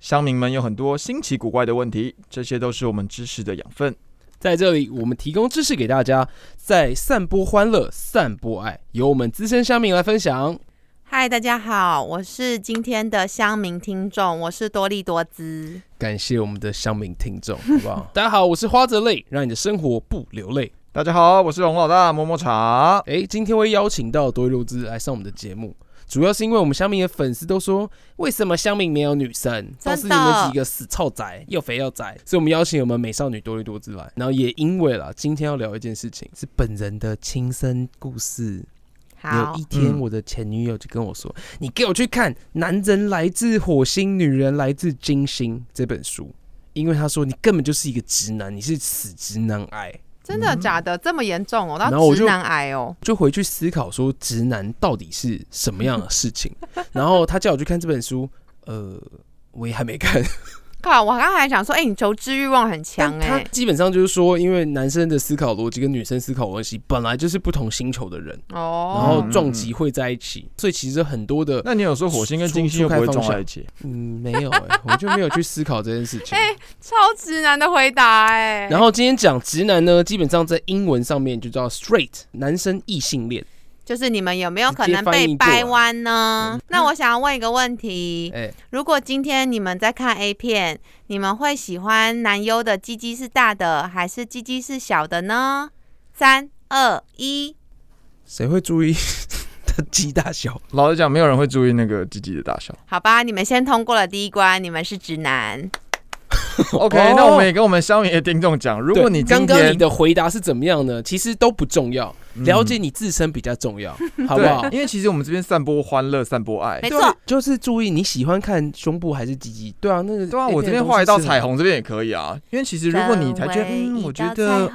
乡民们有很多新奇古怪的问题，这些都是我们知识的养分。在这里，我们提供知识给大家，在散播欢乐、散播爱，由我们资深乡民来分享。嗨，大家好，我是今天的乡民听众，我是多利多姿。感谢我们的乡民听众，好不好？大家好，我是花泽类，让你的生活不流泪。大家好，我是龙老大摸摸茶。哎，今天会邀请到多利多姿来上我们的节目，主要是因为我们乡民的粉丝都说，为什么乡民没有女生，都是你们几个死臭仔，又肥又宅，所以我们邀请我们美少女多利多之来。然后也因为啦，今天要聊一件事情，是本人的亲身故事。有一，天，嗯我的前女友就跟我说：“你给我去看《男人来自火星，女人来自金星》这本书，因为她说你根本就是一个直男，你是死直男癌。真的假的？这么严重哦？然后我就到直男癌哦？”就回去思考说直男到底是什么样的事情。然后他叫我去看这本书，呃，我也还没看。靠！我刚才还想说，哎、你求知欲望很强但他哎、基本上就是说，因为男生的思考逻辑跟女生思考逻辑本来就是不同星球的人哦，然哦，后撞击会在一起，所以其实很多的那你有说火星跟金星又不会撞在一起？嗯，没有哎、我就没有去思考这件事情。哎超直男的回答哎、然后今天讲直男呢，基本上在英文上面就叫 straight，男生异性恋。就是你们有没有可能被掰弯呢？那我想要问一个问题：哎、如果今天你们在看 A 片，你们会喜欢男优的鸡鸡是大的，还是鸡鸡是小的呢？三二一，谁会注意他鸡大小？老实讲，没有人会注意那个鸡鸡的大小。好吧，你们先通过了第一关，你们是直男。OK，、哦那我们也跟我们乡民的听众讲，如果你今刚刚你的回答是怎么样呢？其实都不重要，嗯了解你自身比较重要，好不好，？因为其实我们这边散播欢乐、散播爱。没错就是注意你喜欢看胸部还是鸡鸡。对啊，那个对啊，我这边画一道彩虹，这边也可以啊。因为其实如果你才觉得，嗯，我觉得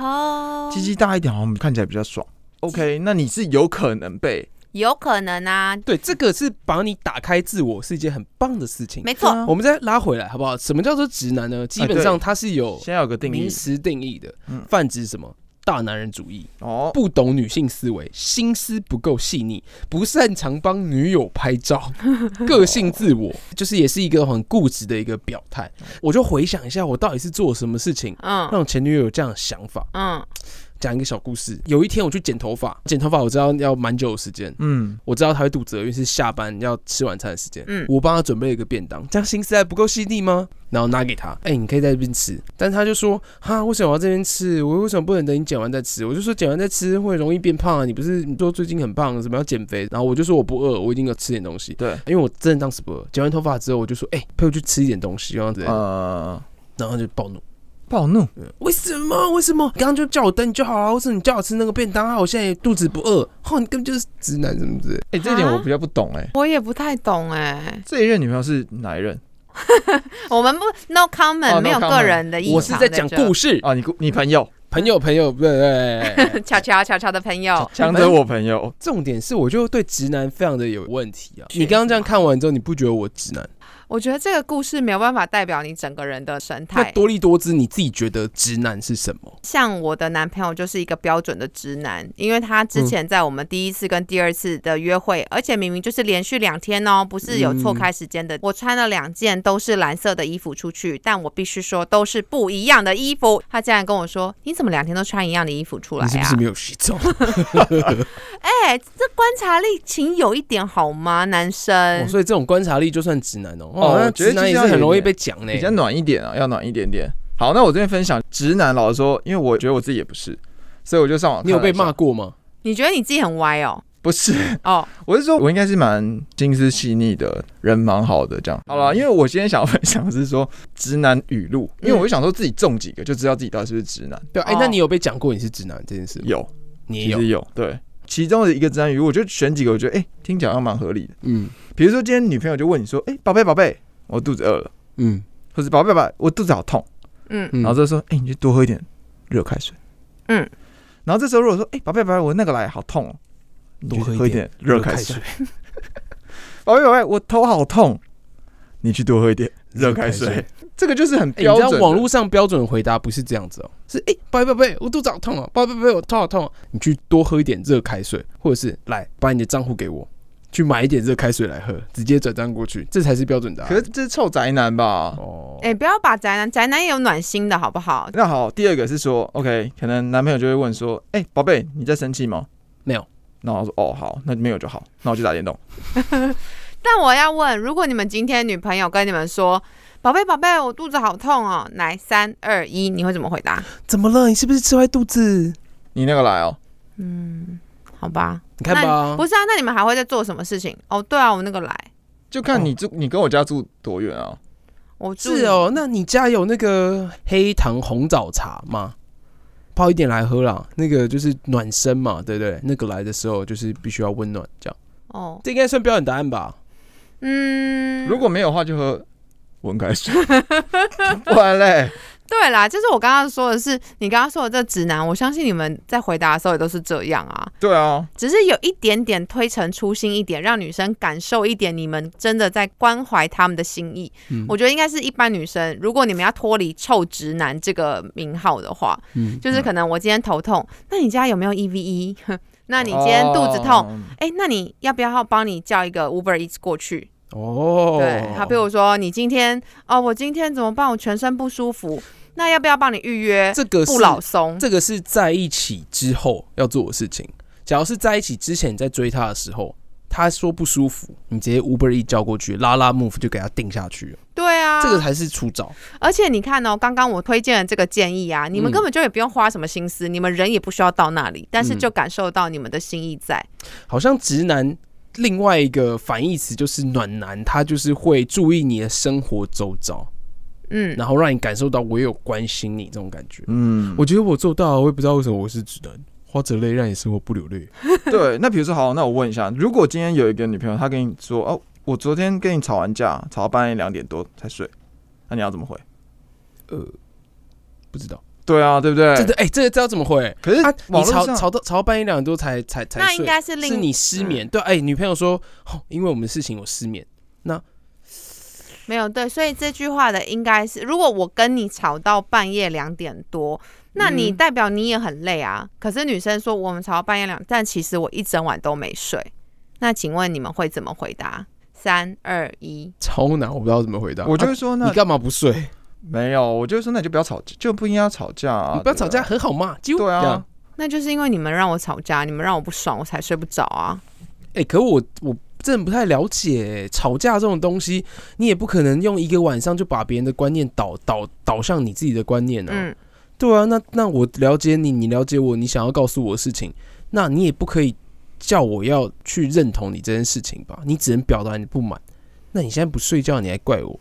鸡鸡大一点，好像看起来比较爽。OK，那你是有可能被有可能啊，对，这个是把你打开自我是一件很棒的事情。没错，啊我们再拉回来好不好？什么叫做直男呢？基本上它是有先要有个定义名词定义的嗯，泛指什么？大男人主义，哦。不懂女性思维，心思不够细腻，不擅长帮女友拍照，个性自我，就是也是一个很固执的一个表态。我就回想一下，我到底是做什么事情，嗯让前女友有这样的想法。嗯，讲一个小故事，有一天我去剪头发，剪头发我知道要蛮久的时间，嗯，我知道他会肚子饿，因为是下班要吃晚餐的时间。嗯我帮他准备了一个便当，这样心思还不够细腻吗？然后拿给他，哎、你可以在这边吃。但他就说，哈，为什么要这边吃？我为什么不能等你剪完再吃？我就说剪完再吃会容易变胖啊！你不是你说最近很胖，什么要减肥？然后我就说我不饿，我一定要吃点东西。对，因为我真的当时不饿。剪完头发之后，我就说，哎、陪我去吃一点东西，这样子。呃，然后就暴怒，暴怒，嗯为什么？为什么？你刚刚就叫我等你就好了，为什么你叫我吃那个便当啊？我现在肚子不饿。哦，你根本就是直男，什么的。哎，这点我比较不懂哎。我也不太懂哎、这一任女朋友是哪一任？我们不 no comment，、没有个人的意思我是在讲故事，事，哦，你你朋友，朋友朋友，对对对。巧巧巧巧的朋友，强者我朋友，重点是，我就对直男非常的有问题啊！你刚刚这样看完之后，你不觉得我直男？我觉得这个故事没有办法代表你整个人的神态。那多利多姿，你自己觉得直男是什么？像我的男朋友就是一个标准的直男，因为他之前在我们第一次跟第二次的约会，而且明明就是连续两天哦，不是有错开时间的。我穿了两件都是蓝色的衣服出去，但我必须说都是不一样的衣服。他竟然跟我说：“你怎么两天都穿一样的衣服出来啊你是不是没有洗澡？？”哎、这观察力请有一点好吗，男生？哦所以这种观察力就算直男哦。哦觉得直男很容易被讲呢。比较暖一点啊，要暖一点点。好，那我这边分享直男，老实说，因为我觉得我自己也不是，所以我就上网你有被骂过吗？你觉得你自己很歪哦？不是，哦，我是说，我应该是蛮心思细腻的人，蛮好的这样。好了，因为我今天想要分享的是说直男语录，因为我就想说自己中几个就知道自己到底是不是直男。对啊，哎哦，那你有被讲过你是直男这件事吗？有，你也有。有，对。其中的一个直男语录，我就选几个，我觉得哎、听起来好像蛮合理的。嗯。比如说今天女朋友就问你说，哎、宝贝宝贝，我肚子饿了，嗯，或者宝贝宝贝，我肚子好痛。嗯。嗯。然后这时候，哎、你就多喝一点热开水。嗯，然后这时候如果说，哎、宝贝宝贝，我那个来好痛哦，你多喝一点热开水。宝贝宝贝，我头好痛，你去多喝一点热开水。。这个就是很哎、你知道标准的。网络上标准的回答不是这样子哦，是哎，宝贝宝贝，我肚子好痛哦，宝贝宝贝，我头好痛哦，你去多喝一点热开水，或者是来把你的账户给我，去买一点热开水来喝，直接转账过去，这才是标准答案。可是这是臭宅男吧？哦，哎、不要把宅男，宅男也有暖心的好不好？那好，第二个是说，OK，可能男朋友就会问说，哎、宝贝，你在生气吗？没有。然后我说，哦，好，那没有就好，那我去打电动。但我要问，如果你们今天女朋友跟你们说，宝贝宝贝，我肚子好痛哦，来三二一，你会怎么回答？怎么了？你是不是吃坏肚子？你那个来哦，嗯，好吧，你看吧，不是啊，那你们还会在做什么事情？哦，对啊，我那个来，就看你住，你跟我家住多远啊？我住是哦。那你家有那个黑糖红枣茶吗？泡一点来喝啦，那个就是暖身嘛，对不对？那个来的时候就是必须要温暖，这样，哦，这应该算标准答案吧？嗯，如果没有的话，就喝温开水。不然嘞，对啦，就是我刚刚说的是，你刚刚说的这直男，我相信你们在回答的时候也都是这样啊，对啊，只是有一点点推陈出新一点，让女生感受一点你们真的在关怀他们的心意。嗯我觉得应该是一般女生，如果你们要脱离“臭直男”这个名号的话，嗯，就是可能我今天头痛，那你家有没有 EVE？那你今天肚子痛，哦哎、那你要不要帮你叫一个 Uber Eats 过去？哦，对，好，比如说你今天哦，我今天怎么办？我全身不舒服，那要不要帮你预约这个是不老松？这个是在一起之后要做的事情。假如是在一起之前你在追他的时候，他说不舒服，你直接 Uber 一叫过去，拉拉 move 就给他定下去了，对啊，这个才是出招。而且你看哦，刚刚我推荐的这个建议啊，你们嗯根本就也不用花什么心思，你们人也不需要到那里，但是嗯就感受到你们的心意在。好像直男另外一个反义词就是暖男，他就是会注意你的生活周遭，嗯，然后让你感受到我有关心你这种感觉。嗯，我觉得我做到了，我也不知道为什么我是只能，花着泪让你生活不流泪。对。那比如说，好，那我问一下，如果今天有一个女朋友，她跟你说，哦，我昨天跟你吵完架，吵到半夜两点多才睡，那你要怎么回？呃，不知道，对啊，对不对？真的哎、这个知道怎么回？可是啊，你吵吵到吵到半夜两点多才才才那应睡，该是另是你失眠。对，哎、女朋友说，哦，因为我们的事情我失眠。那没有对，所以这句话的应该是，如果我跟你吵到半夜两点多，那你嗯代表你也很累啊。可是女生说我们吵到半夜两，但其实我一整晚都没睡。那请问你们会怎么回答？三二一，超难，我不知道怎么回答。啊我就会说，那你干嘛不睡？没有，我就说，那你就不要吵架，就不应该要吵架啊，你不要吵架，很好嘛。就对啊那就是因为你们让我吵架，你们让我不爽，我才睡不着啊。哎、可我我真的不太了解吵架这种东西，你也不可能用一个晚上就把别人的观念导导导向你自己的观念啊。嗯，对啊，那那我了解你，你了解我，你想要告诉我的事情，那你也不可以叫我要去认同你这件事情吧？你只能表达你的不满。那你现在不睡觉，你还怪我？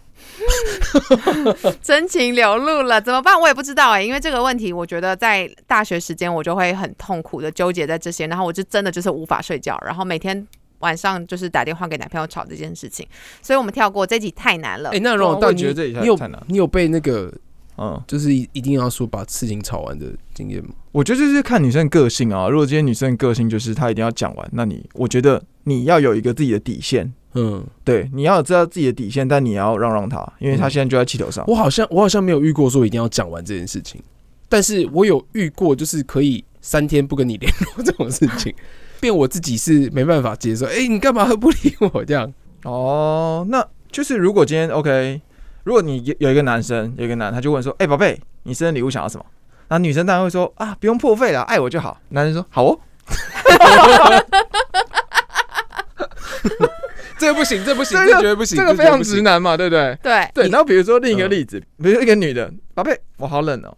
真情流露了，怎么办？我也不知道哎、因为这个问题，我觉得在大学时间我就会很痛苦的纠结在这些，然后我就真的就是无法睡觉，然后每天晚上就是打电话给男朋友吵这件事情，所以我们跳过这集太难了。哎、那让我也觉得这一下你有太难你有被那个嗯，就是一一定要说把事情吵完的经验吗？我觉得就是看女生个性啊。如果今天女生个性就是她一定要讲完，那你我觉得你要有一个自己的底线，嗯，对，你要知道自己的底线，但你也要让让他，因为她嗯现在就在气头上。我好像我好像没有遇过说一定要讲完这件事情，但是我有遇过就是可以三天不跟你联络这种事情，变我自己是没办法接受。哎、你干嘛不理我这样？哦，那就是如果今天 OK，如果你有有一个男生，有一个男，他就问说：“哎、宝贝，你生日礼物想要什么？”那女生当然会说：“啊，不用破费了，爱我就好。”男生说：“好哦。这个不行，这不行，这绝对不”行，这个非常直男嘛，对不对？对，对。然后比如说另一个嗯例子，比如说一个女的，宝贝，我好冷哦，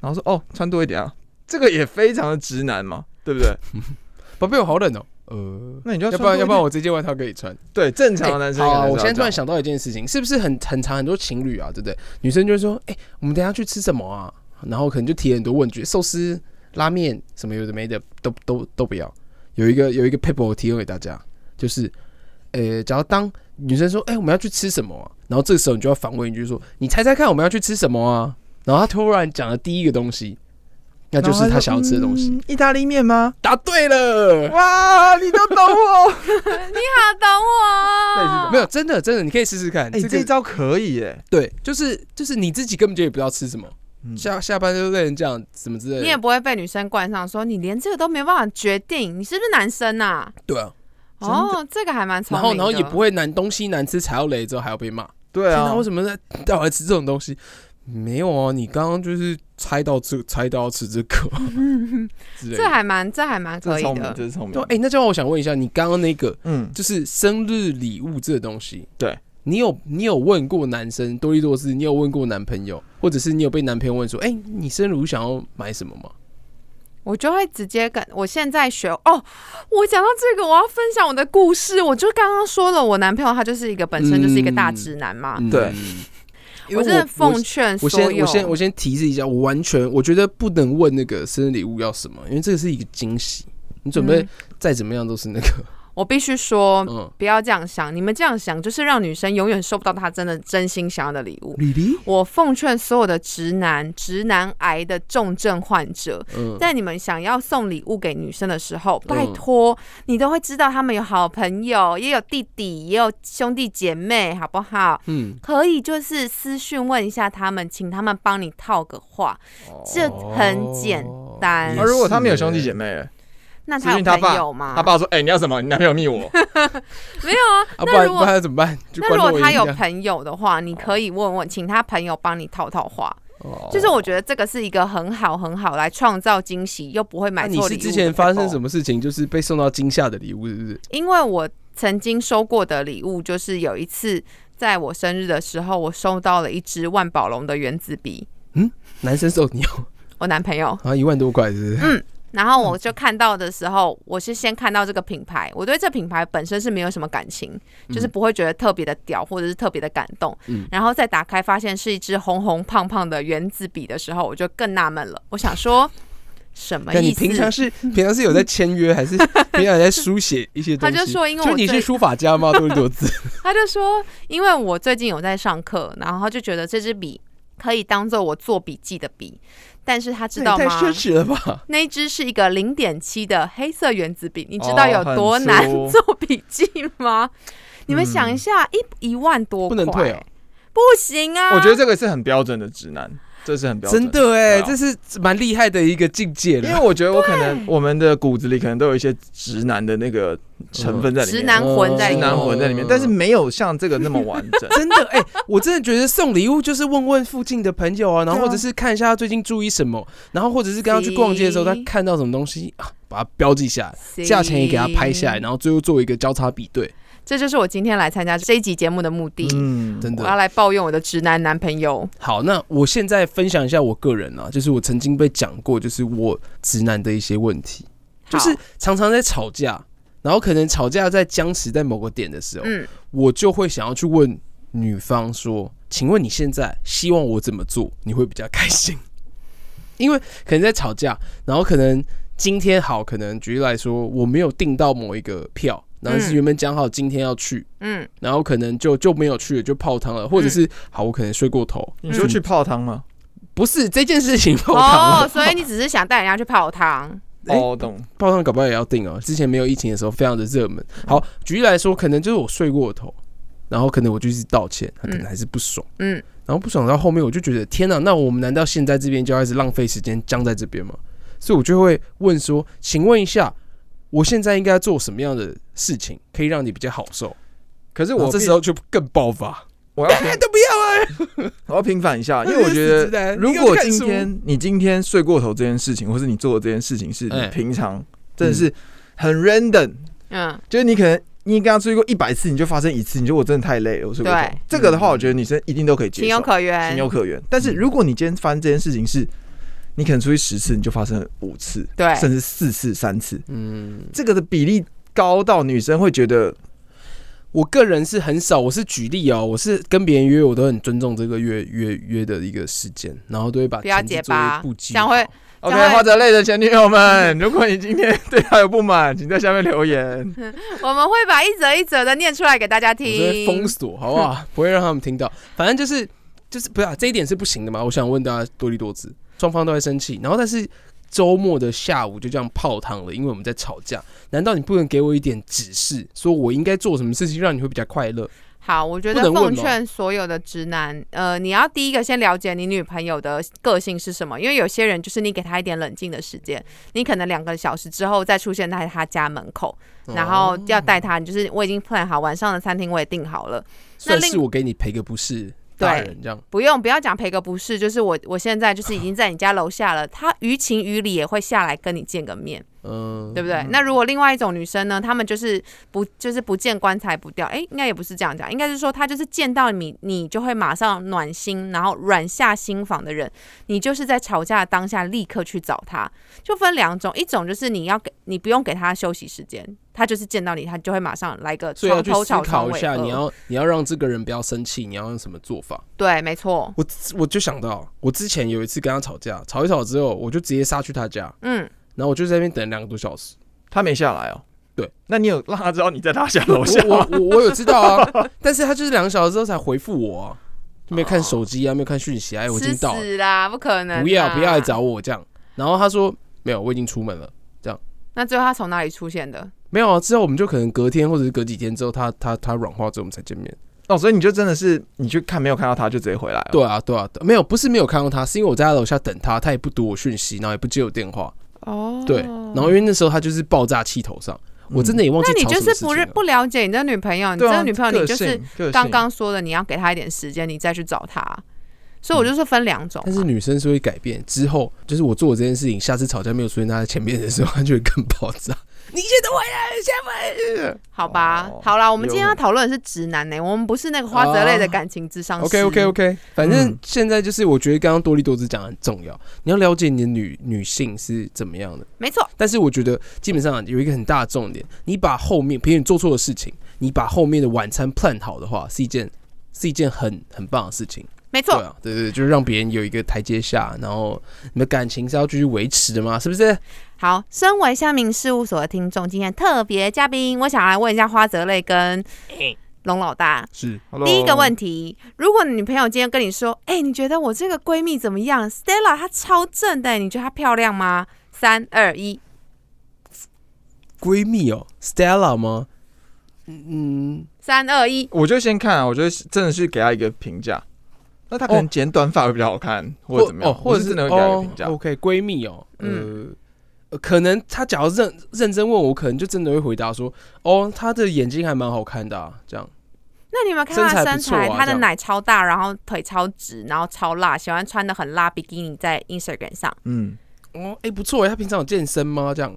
然后说：“哦，穿多一点啊。”这个也非常的直男嘛，对不对？宝贝，我好冷哦。呃，那你就要不然要不然我我这件外套可以穿。对正常的男生好啊，我现在突然想到一件事情，是不是很很长很多情侣啊，对不对？女生就会说，哎、我们等下去吃什么啊？然后可能就提很多问句，寿司、拉面什么有的没的，都都都不要。有一个有一个 paper 我提供给大家，就是，呃，假如当女生说，哎、我们要去吃什么、啊？然后这个时候你就要反问一句说，你猜猜看我们要去吃什么啊？然后他突然讲的第一个东西，那就是他想要吃的东西。嗯意大利面吗？答对了，哇，你都懂我。你好懂我，没有真的真的，你可以试试看。哎，这招可以耶。对，就是就是你自己根本就也不知道吃什么，嗯下下班就被人这样什么之类的。你也不会被女生冠上说你连这个都没办法决定，你是不是男生呐、对啊，哦，这个还蛮聪然明然。后然后也不会难东西难吃踩到雷之后还要被骂。对啊，为，什么在带我来吃这种东西？没有啊，你刚刚就是猜到这猜到要吃这个。这还蛮这还蛮聪明，可以的。这是聪明。哎、那这样我想问一下，你刚刚那个嗯，就是生日礼物这个东西，对你有你有问过男生多利多斯，你有问过男朋友，或者是你有被男朋友问说，哎、你生日想要买什么吗？我就会直接跟我现在学哦，我讲到这个，我要分享我的故事。我就刚刚说了，我男朋友他就是一个本身就是一个大直男嘛，嗯对，我真的奉劝我所有，先我先我先提示一下，我完全我觉得不能问那个生日礼物要什么，因为这个是一个惊喜，你准备嗯。再怎么样都是那个，我必须说，嗯，不要这样想，你们这样想就是让女生永远收不到她真的真心想要的礼物。李黎，我奉劝所有的直男、直男癌的重症患者，嗯，在你们想要送礼物给女生的时候，拜嗯托你都会知道他们有好朋友，也有弟弟，也有兄弟姐妹，好不好？嗯，可以就是私讯问一下他们，请他们帮你套个话，这很简单也那如果他们有兄弟姐妹嘞，那他有他爸朋友吗？他爸说：“哎，你要什么？你男朋友密我。没有啊。那如果不然怎么办？那如果他有朋友的话，你可以问问，请他朋友帮你套套话。哦就是我觉得这个是一个很好很好来创造惊喜，又不会买错礼物。是之前发生什么？事情，就是被送到惊吓的礼物，是不是？因为我曾经收过的礼物，就是有一次在我生日的时候，我收到了一支万宝龙的原子笔，嗯男生送你哦，我男朋友。啊，一万多块，是不是？然后我就看到的时候，我是先看到这个品牌，我对这品牌本身是没有什么感情，就是不会觉得特别的屌或者是特别的感动。嗯然后再打开发现是一支红红胖胖的原子笔的时候，我就更纳闷了。我想说，什么意思？平常是 平常是有在签约，还是 平常在书写一些东西？他就说因为我最你是书法家吗？多利多字，他就说，因为我最近有在上课，然后他就觉得这支笔可以当做我做笔记的笔，但是他知道吗？那也太奢侈了吧？那一支是一个零点七的黑色原子笔，你知道有多难做笔记吗？你们想一下，一一万多不，能退哦。不行啊！我觉得这个是很标准的直男，这是很标准。真的哎，这是蛮厉害的一个境界因为。我觉得我可能我们的骨子里可能都有一些直男的那个成分在里面，直男魂在里面。直男魂在里面，但是没有像这个那么完整。真的哎、我真的觉得送礼物就是问问附近的朋友啊，然后或者是看一下他最近注意什么，然后或者是跟他去逛街的时候，他看到什么东西啊，把它标记下来，价钱也给他拍下来，然后最后做一个交叉比对。这就是我今天来参加这一集节目的目的。嗯，真的我要来抱怨我的直男男朋友。好，那我现在分享一下我个人啊，就是我曾经被讲过，就是我直男的一些问题，就是常常在吵架，然后可能吵架在僵持在某个点的时候，嗯，我就会想要去问女方说：“请问你现在希望我怎么做，你会比较开心？” 因为可能在吵架，然后可能今天好，可能举例来说，我没有订到某一个票，然后是嗯原本讲好今天要去，嗯，然后可能就就没有去了，就泡汤了，或者是、好，我可能睡过头，你说去泡汤吗？不是这件事情泡汤了，哦，所以你只是想带人家去泡汤。哎哦，懂。泡汤搞不好也要订哦。之前没有疫情的时候，非常的热门。好，举例来说，可能就是我睡过头，然后可能我就是道歉，他可能嗯还是不爽。嗯，然后不爽到后面，我就觉得天哪，那我们难道现在这边就要开始浪费时间僵在这边吗？所以我就会问说，请问一下，我现在应该做什么样的事情可以让你比较好受？可是我这时候就更爆发，我要 都不要啊！我要平反一下，因为我觉得，如果今天你今天睡过头这件事情，或是你做的这件事情是你哎平常真的是很 random，嗯，就是你可能你跟他出去过一百次，你就发生一次，你觉得我真的太累了，我睡过头对。这个的话，我觉得女生一定都可以接受情有，可原。情有可原。但是如果你今天发生这件事情是，你可能出去十次，你就发生了五次，对甚至四次、三次，嗯，这个的比例高到女生会觉得我个人是很少，我是举例哦，我是跟别人约，我都很尊重这个约约约的一个时间，然后都会把不要结巴布局这样会好 OK，花泽类的前女友们，如果你今天对他有不满，请在下面留言。我们会把一则一则的念出来给大家我就会封听。锁，好不好？不会让他们听到。反正就是就是不是、啊、这一点是不行的嘛？我想问大家多利多姿，双方都在生气，然后但是周末的下午就这样泡汤了，因为我们在吵架。难道你不能给我一点指示，说我应该做什么事情让你会比较快乐？好，我觉得奉劝所有的直男，呃，你要第一个先了解你女朋友的个性是什么，因为有些人就是你给他一点冷静的时间，你可能两个小时之后再出现在他家门口，然后要带他，你就是我已经 plan 好晚上的餐厅我也订好了，算是我给你赔个不是，大人这样。不用不要讲赔个不是，就是我我现在就是已经在你家楼下了，他于情于理也会下来跟你见个面。嗯，对不对？那如果另外一种女生呢，她们就是不就是不见棺材不掉，哎，应该也不是这样讲，应该是说她就是见到你，你就会马上暖心，然后软下心房的人，你就是在吵架的当下立刻去找她，就分两种，一种就是你要给你不用给她休息时间，他就是见到你，他就会马上来个床头吵床尾考一下，你要你要让这个人不要生气，你要用什么做法？对，没错，我我就想到，我之前有一次跟他吵架，吵一吵之后，我就直接杀去他家，嗯，然后我就在那边等两个多小时。他没下来哦。对，那你有让他知道你在他家楼下吗？我我我有知道啊，但是他就是两个小时之后才回复我、啊，就没有看手机啊，没有看讯息啊，哎，我已吃经到了，死啦，不可能，不要不要来。找我这样。然后他说没有，我已经出门了这样。那最后他从哪里出现的？没有啊，之后我们就可能隔天或者是隔几天之后，他他他软化之后我们才见面。哦，所以你就真的是你去看没有看到他就直接回来了。对啊对啊，对没有不是没有看到他，是因为我在他楼下等他，他也不读我讯息，然后也不接我电话。哦，对，然后因为那时候他就是爆炸气头上，我真的也忘记那你就是不不了解你的女朋友，你这个女朋友你就是刚刚说的，你要给她一点时间，你再去找她。所以我就说分两种嘛。但是女生是会改变之后，就是我做我这件事情，下次吵架没有出现在她前面的时候，她就会更爆炸。你现在回来，现在回来。好吧哦，好啦，我们今天要讨论的是直男呢、我们不是那个花泽类的感情智商师。OK OK OK，反正嗯现在就是我觉得刚刚多利多姿讲的很重要，你要了解你的女女性是怎么样的。没错，但是我觉得基本上有一个很大的重点，你把后面，比如你做错的事情，你把后面的晚餐 plan 好的话，是一件是一件很很棒的事情。没错。对啊，对对对，就是让别人有一个台阶下，然后你的感情是要继续维持的嘛，是不是？好，身为乡民事务所的听众，今天特别嘉宾，我想来问一下花泽类跟龙老大。是 Hello 第一个问题，如果你女朋友今天跟你说，哎、你觉得我这个闺蜜怎么样？Stella 她超正的，你觉得她漂亮吗？三二一，闺蜜哦，Stella 吗？嗯，三二一，我就先看啊，我觉得真的是给她一个评价。那她可能剪短发会比较好看，或者怎么样，哦，或者是我是真的会给他一个评价哦。OK，闺蜜哦，呃可能她假如认认真问我，可能就真的会回答说：“哦，她的眼睛还蛮好看的、啊。”这样那你有没有看她的身材？她的奶超大，然后腿超直，然后超辣，喜欢穿的很辣比基尼在 Instagram 上。嗯，哦，哎、不错哎，她平常有健身吗？这样，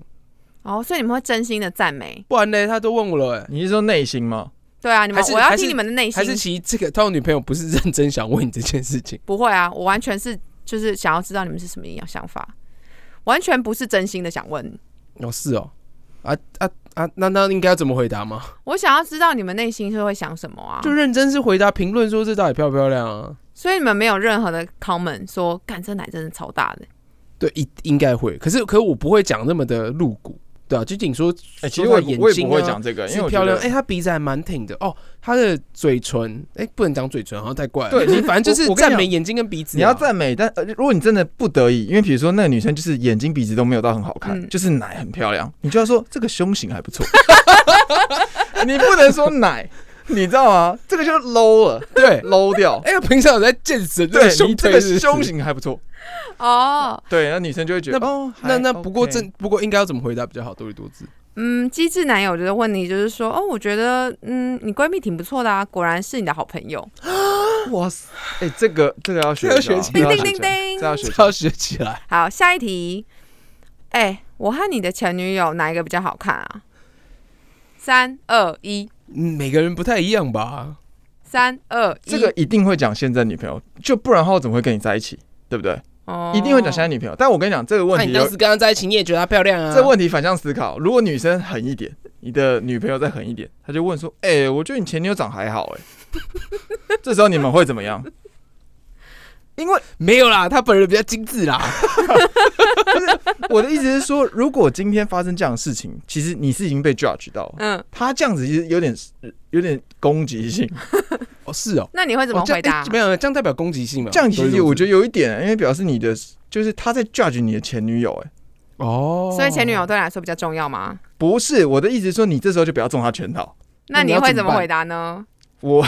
哦，所以你们会真心的赞美。不然呢？她都问我了哎，你是说内心吗？对啊，你们我要听你们的内心。还是其实这个他有女朋友不是认真想问你这件事情？不会啊，我完全是就是想要知道你们是什么样想法，完全不是真心的想问。哦，是哦，啊啊啊，那那应该要怎么回答吗？我想要知道你们内心是会想什么啊？就认真是回答评论说这到底漂不漂亮啊？所以你们没有任何的 comment 说，干这奶真的超大的。对，应应该会，可是可是我不会讲那么的露骨，对啊，就仅说，哎，其实我眼睛也不我也不会啊讲这个，因为漂亮，得哎、她鼻子还蛮挺的哦，她的嘴唇，哎、不能讲嘴唇，好像太怪了。对你 反正就是赞美眼睛跟鼻子啊、你要赞美，但呃，如果你真的不得已，因为比如说那个女生就是眼睛鼻子都没有到很好看，嗯就是奶很漂亮，你就要说这个胸型还不错。你不能说奶，你知道吗？这个就 low 了对，，low 掉。哎、平常有在健身，这对个胸你这个推是是胸型还不错，哦，对，那女生就会觉得那哦，那那不过正不过应该要怎么回答比较好？多利多姿。嗯，机智男友就是问你，就是说，哦，我觉得，嗯，你闺蜜挺不错的啊，果然是你的好朋友。哇塞，哎，这个这个要学一下哦，这个要学起来这个要学起来叮叮叮这要学起来要学起来。好，下一题。哎、我和你的前女友哪一个比较好看啊？三二一，嗯，每个人不太一样吧？三二一，这个一定会讲现在女朋友，就不然的话我怎么会跟你在一起？对不对？哦一定会讲现在女朋友。但我跟你讲，这个问题你当时跟她在一起，你也觉得她漂亮啊？这问题反向思考，如果女生狠一点，你的女朋友再狠一点，她就问说：“哎、我觉得你前女友长还好、哎。”这时候你们会怎么样？因为没有啦，他本人比较精致啦。我的意思是说，如果今天发生这样的事情，其实你是已经被 judge 到，嗯，他这样子其实有点有点攻击性。哦，是哦。那你会怎么回答诶？没有，这样代表攻击性嘛？这样其实我觉得得有一点，因为表示你的就是他在 judge 你的前女友，哎，哦，所以前女友对你来说比较重要吗？不是我的意思是说，你这时候就不要中他圈套。那你会怎么回答呢？我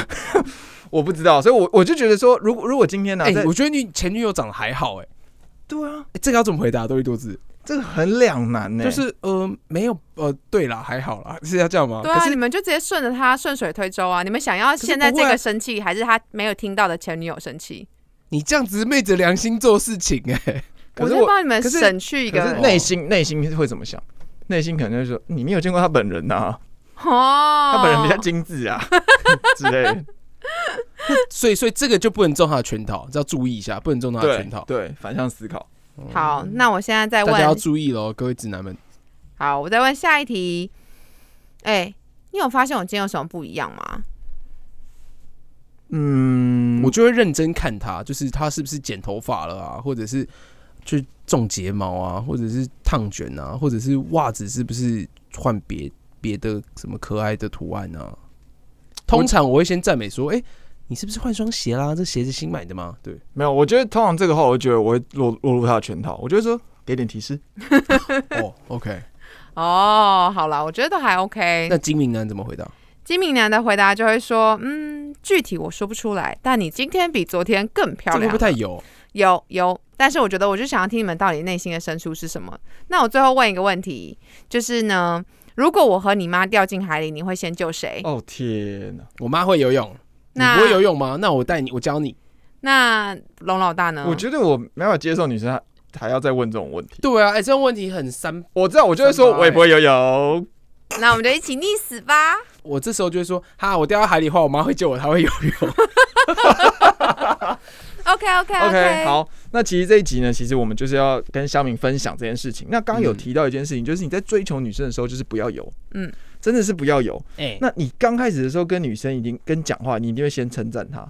我不知道，所以我我就觉得说，如果如果今天呢、我觉得你前女友长得还好、哎、对啊，哎这个要怎么回答？多一多字，这个很两难呢、就是呃，没有呃，对啦，还好啦，是要这样吗？对啊，你们就直接顺着他顺水推舟啊！你们想要现在这个生气，还是他没有听到的前女友生气？你这样子昧着良心做事情、哎，我在可是我帮你们省去一个可是内心内心会怎么想？内心可能就说你没有见过他本人呐、哦，他本人比较精致啊 之类的。所以所以这个就不能中他的圈套，这要注意一下，不能中他的圈套。对，反向思考。好。那我现在再问大家要，注意喽，各位直男们。好，我再问下一题。哎、你有发现我今天有什么不一样吗？嗯，我就会认真看他，就是他是不是剪头发了啊，或者是去种睫毛啊，或者是烫卷啊，或者是袜子是不是换别别的什么可爱的图案啊？通常我会先赞美说：“哎、你是不是换双鞋啦？这鞋子新买的吗？”对，没有，我觉得通常这个话，我就觉得我会落落入他的圈套。我就会说给点提示。哦，OK。哦，好啦，我觉得都还 OK 那。金明男怎么回答？金明男的回答就会说：“嗯，具体我说不出来，但你今天比昨天更漂这个会亮。不太油？有有，但是我觉得我就想要听你们到底内心的深处是什么。那我最后问一个问题，就是呢，如果我和你妈掉进海里，你会先救谁？哦天哪！我妈会游泳，你那不会游泳吗？那我带你，我教你。那龙老大呢？我觉得我没办法接受女生还还要再问这种问题。对啊，哎、这种问题很三。我知道，我就会说我也不会游泳。那我们就一起溺死吧。我这时候就会说：哈，我掉到海里的话，我妈会救我，她会游泳。OK OK OK，好，那其实这一集呢，其实我们就是要跟香明分享这件事情。那刚刚有嗯提到一件事情，就是你在追求女生的时候，就是不要游，嗯，真的是不要有。哎、那你刚开始的时候跟女生已经跟讲话，你一定会先称赞她，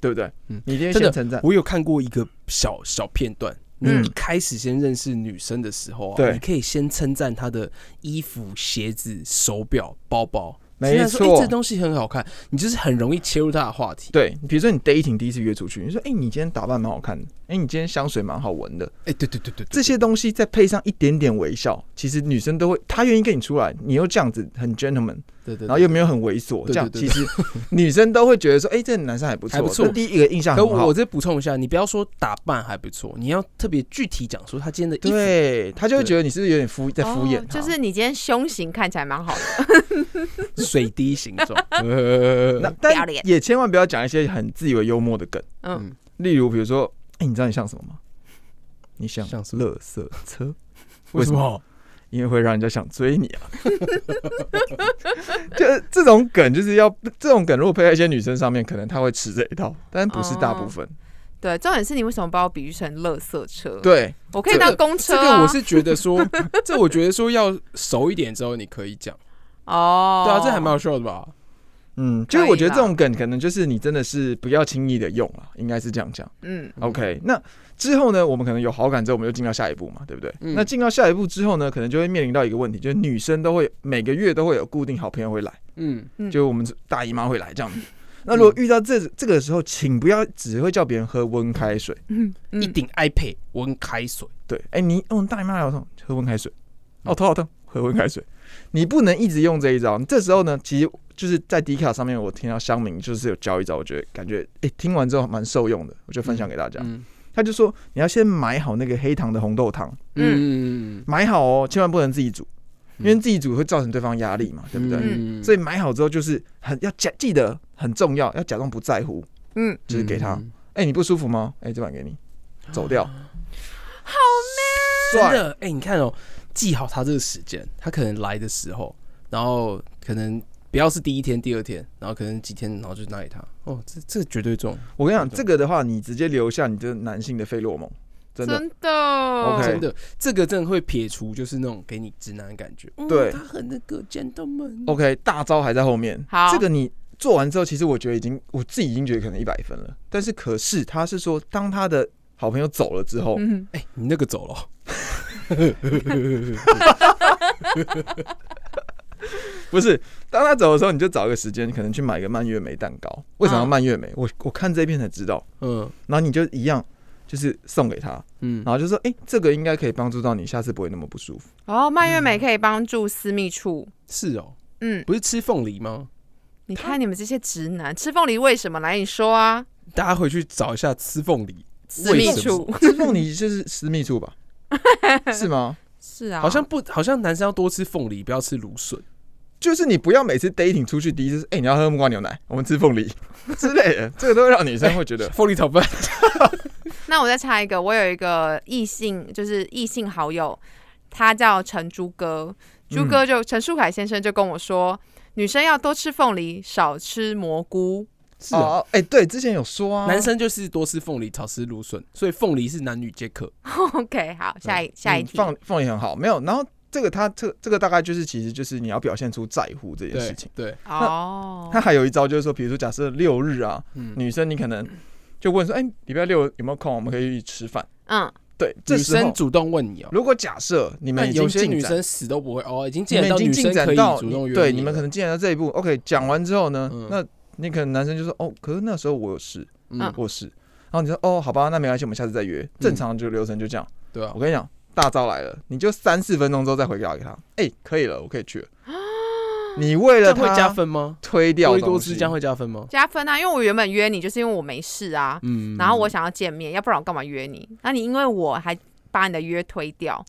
对不对？嗯你一定先称赞。我有看过一个小小片段。你开始先认识女生的时候啊，对你可以先称赞她的衣服、鞋子、手表、包包，没错。这东西很好看，你就是很容易切入他的话题。对，比如说你 dating 第一次约出去，你说，哎、你今天打扮蛮好看的，哎、你今天香水蛮好闻的，哎、对对对对对，这些东西再配上一点点微笑，其实女生都会，她愿意跟你出来，你又这样子很 gentleman，对对，然后又没有很猥琐，对这样其实 女生都会觉得说，哎、这个男生还不错，还不错第一个印象很好可我我。再补充一下，你不要说打扮还不错，你要特别具体讲说他今天的衣服。对，他就会觉得你是不是有点敷在敷衍就是你今天胸型看起来蛮好的。水滴形状。呃 那但也千万不要讲一些很自以为幽默的梗，嗯，例如比如说，哎、你知道你像什么吗？你像像什么垃圾车，为什么？因为会让人家想追你啊。就是这种梗，就是要这种梗，如果配在一些女生上面，可能她会吃这一套，但不是大部分。对，重点是你为什么把我比喻成垃圾车？，对，我可以当公车、啊。这个我是觉得说，这我觉得说要熟一点之后你可以讲。哦，对啊，这还蛮好笑的吧？嗯，就是我觉得这种梗可能就是你真的是不要轻易的用啊，应该是这样讲。嗯 OK，那之后呢，我们可能有好感之后，我们就进到下一步嘛，对不对？嗯那进到下一步之后呢，可能就会面临到一个问题，就是女生都会每个月都会有固定好朋友会来，嗯，嗯就我们大姨妈会来这样子。那如果遇到这这个时候，请不要只会叫别人喝温开水。嗯嗯一顶 iPad 温开水，对，哎、你哦，大姨妈来我说喝温开水，哦，头好痛，喝温开水。你不能一直用这一招。这时候呢，其实就是在迪卡上面，我听到乡民就是有教一招，我觉得感觉哎、听完之后蛮受用的，我就分享给大家。嗯他就说你要先买好那个黑糖的红豆汤，嗯，买好哦，千万不能自己煮，因嗯为自己煮会造成对方压力嘛，对不对？嗯所以买好之后就是很要假记得很重要，要假装不在乎，嗯，就是给他。嗯哎、你不舒服吗？哎、这碗给你，走掉。帅，真的，哎、你看哦，记好他这个时间，他可能来的时候，然后可能不要是第一天、第二天，然后可能几天，然后就拿给他。哦，这这绝对中，我跟你讲，这个的话，你直接留下你的男性的费洛蒙，真的。真的 OK 真的，这个真的会撇除就是那种给你直男的感觉。嗯对他很那个 gentleman。OK，大招还在后面。好这个你做完之后，其实我觉得已经我自己已经觉得可能一百分了。但是可是他是说，当他的好朋友走了之后，嗯，哎、你那个走了，不是，当他走的时候，你就找一个时间，你可能去买一个蔓越莓蛋糕。为什么要嗯蔓越莓？我我看这一片才知道。嗯然后你就一样，就是送给他，嗯，然后就说，哎、这个应该可以帮助到你，下次不会那么不舒服。哦，蔓越莓可以帮助私密处。是哦，嗯，不是吃凤梨吗？你看你们这些直男吃凤梨为什么？来，你说啊，大家回去找一下吃凤梨，私密处吃凤梨就是私密处吧？是吗？是啊，好像不，好像男生要多吃凤梨，不要吃芦笋。就是你不要每次 dating 出去第一次，哎、你要喝木瓜牛奶，我们吃凤梨 之类的，这个都会让女生会觉得，凤梨炒饭，那我再插一个，我有一个异性，就是异性好友，他叫陈朱哥，朱哥就陈树凯先生就跟我说，女生要多吃凤梨，少吃蘑菇。是哦。哦，哎、对，之前有说啊，男生就是多吃凤梨，少吃芦笋，所以凤梨是男女皆可。OK，好，下一下一题，嗯放凤梨很好，没有，然后这个他这这个大概就是其实就是你要表现出在乎这件事情。对，哦他，还有一招就是说，比如说假设六日啊，嗯，女生你可能就问说，哎、礼拜六有没有空？我们可以一起吃饭。嗯，对，这女生主动问你哦。如果假设你们已但有些女生死都不会哦，已经你进展到女生可以主动约对，你们可能进展到这一步。OK，讲完之后呢，嗯那你可能男生就说，哦，可是那时候我有事，嗯，我有事。然后你说，哦，好吧，那没关系，我们下次再约。正常就流程就这样。对啊我，跟你讲，大招来了，你就三四分钟之后再回答给他，哎、可以了，我可以去了。你为了他会加分吗？推掉多利多东西，汁这样会加分吗？加分啊，因为我原本约你就是因为我没事啊，嗯，然后我想要见面，要不然我干嘛约你？那你因为我还把你的约推掉，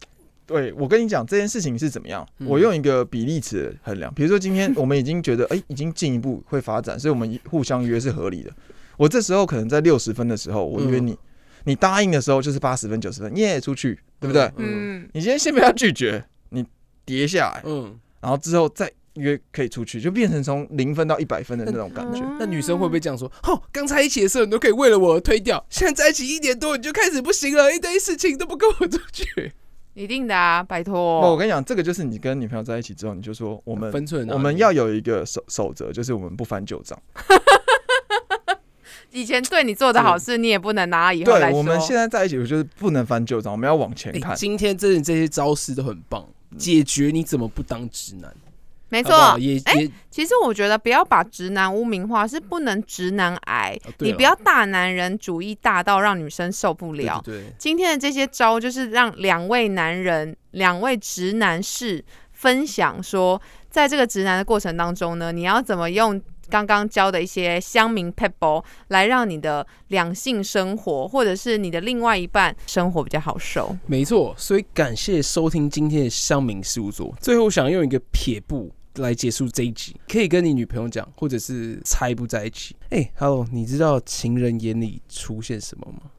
对我跟你讲这件事情是怎么样，嗯我用一个比例尺衡量。比如说今天我们已经觉得，哎、已经进一步会发展，所以我们互相约是合理的。我这时候可能在六十分的时候，我约你，你答应的时候就是八十分、九十分，耶，出去，对不对？嗯嗯，你今天先不要拒绝，你叠下来，嗯，然后之后再约可以出去，就变成从零分到一百分的那种感觉。那女生会不会这样说？哦，刚才一起的时候你都可以为了我而推掉，现在在一起一年多你就开始不行了，一堆事情都不跟我出去。一定的啊，拜托我。跟你讲，这个就是你跟女朋友在一起之后，你就说我们分寸啊，我们要有一个守守则，就是我们不翻旧账。以前对你做的好事，你也不能拿以后来对，说。我们现在在一起，我就是不能翻旧账，我们要往前哎看。今天真的这些招式都很棒，解决你怎么不当直男？没好好错。也哎也其实我觉得不要把直男污名化，是不能直男癌。你不要大男人主义大到让女生受不对了。对对，今天的这些招，就是让两位男人、两位直男士分享说，在这个直男的过程当中呢，你要怎么用刚刚教的一些乡民 pebble 来让你的两性生活，或者是你的另外一半生活比较好受。没错。所以感谢收听今天的乡民事务所。最后想用一个撇步。来结束这一集，可以跟你女朋友讲，或者是猜不在一起。哎、h e l l o 你知道情人眼里出现什么吗？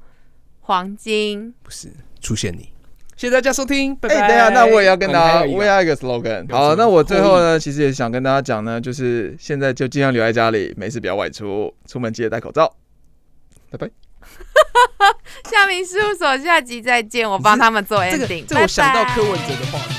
黄金，不是出现你。谢谢大家收听，拜哎、拜。等一下，那我也要跟大家，我也要一个 slogan。好，那我最后呢，其实也想跟大家讲呢，就是现在就尽量留在家里，没事不要外出，出门记得戴口罩。拜拜。夏明事务所下集再见，我帮他们做 ending，这个我想到柯文哲的话。